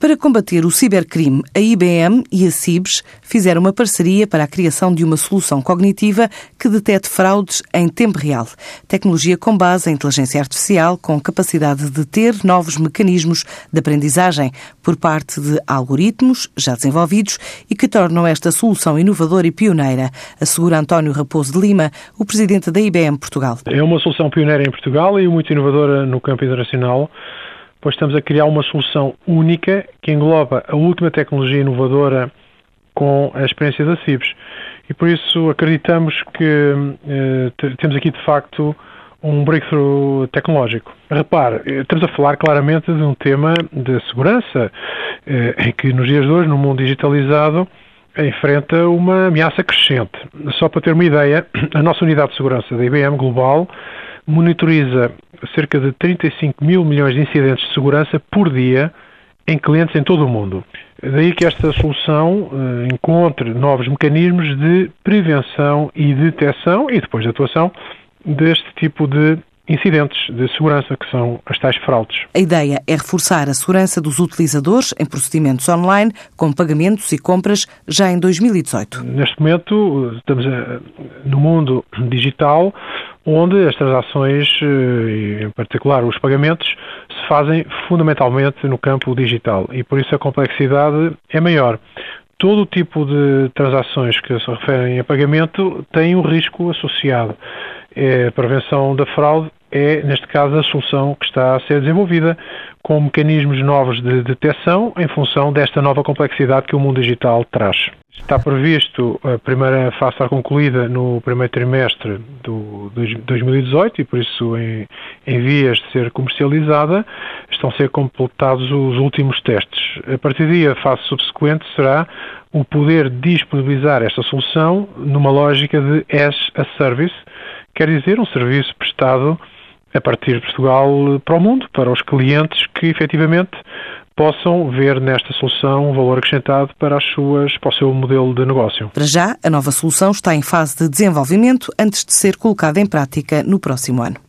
Para combater o cibercrime, a IBM e a CIBS fizeram uma parceria para a criação de uma solução cognitiva que detete fraudes em tempo real. Tecnologia com base em inteligência artificial, com capacidade de ter novos mecanismos de aprendizagem por parte de algoritmos já desenvolvidos e que tornam esta solução inovadora e pioneira, assegura António Raposo de Lima, o presidente da IBM Portugal. É uma solução pioneira em Portugal e muito inovadora no campo internacional pois estamos a criar uma solução única que engloba a última tecnologia inovadora com a experiência da CIBS. E por isso acreditamos que eh, temos aqui de facto um breakthrough tecnológico. Repare, eh, estamos a falar claramente de um tema de segurança, eh, em que nos dias de hoje, no mundo digitalizado, enfrenta uma ameaça crescente. Só para ter uma ideia, a nossa unidade de segurança da IBM Global monitoriza cerca de 35 mil milhões de incidentes de segurança por dia em clientes em todo o mundo. Daí que esta solução eh, encontre novos mecanismos de prevenção e detecção e depois de atuação deste tipo de incidentes de segurança, que são as tais fraudes. A ideia é reforçar a segurança dos utilizadores em procedimentos online, com pagamentos e compras já em 2018. Neste momento, estamos eh, no mundo digital, onde as transações, eh, em particular os pagamentos, se fazem fundamentalmente no campo digital e por isso a complexidade é maior. Todo o tipo de transações que se referem a pagamento tem um risco associado. É a prevenção da fraude é, neste caso, a solução que está a ser desenvolvida com mecanismos novos de detecção em função desta nova complexidade que o mundo digital traz. Está previsto a primeira fase estar concluída no primeiro trimestre do 2018 e, por isso, em, em vias de ser comercializada, estão a ser completados os últimos testes. A partir daí, a fase subsequente será o poder disponibilizar esta solução numa lógica de as a service, quer dizer, um serviço prestado a partir de Portugal para o mundo, para os clientes que efetivamente possam ver nesta solução um valor acrescentado para, as suas, para o seu modelo de negócio. Para já, a nova solução está em fase de desenvolvimento antes de ser colocada em prática no próximo ano.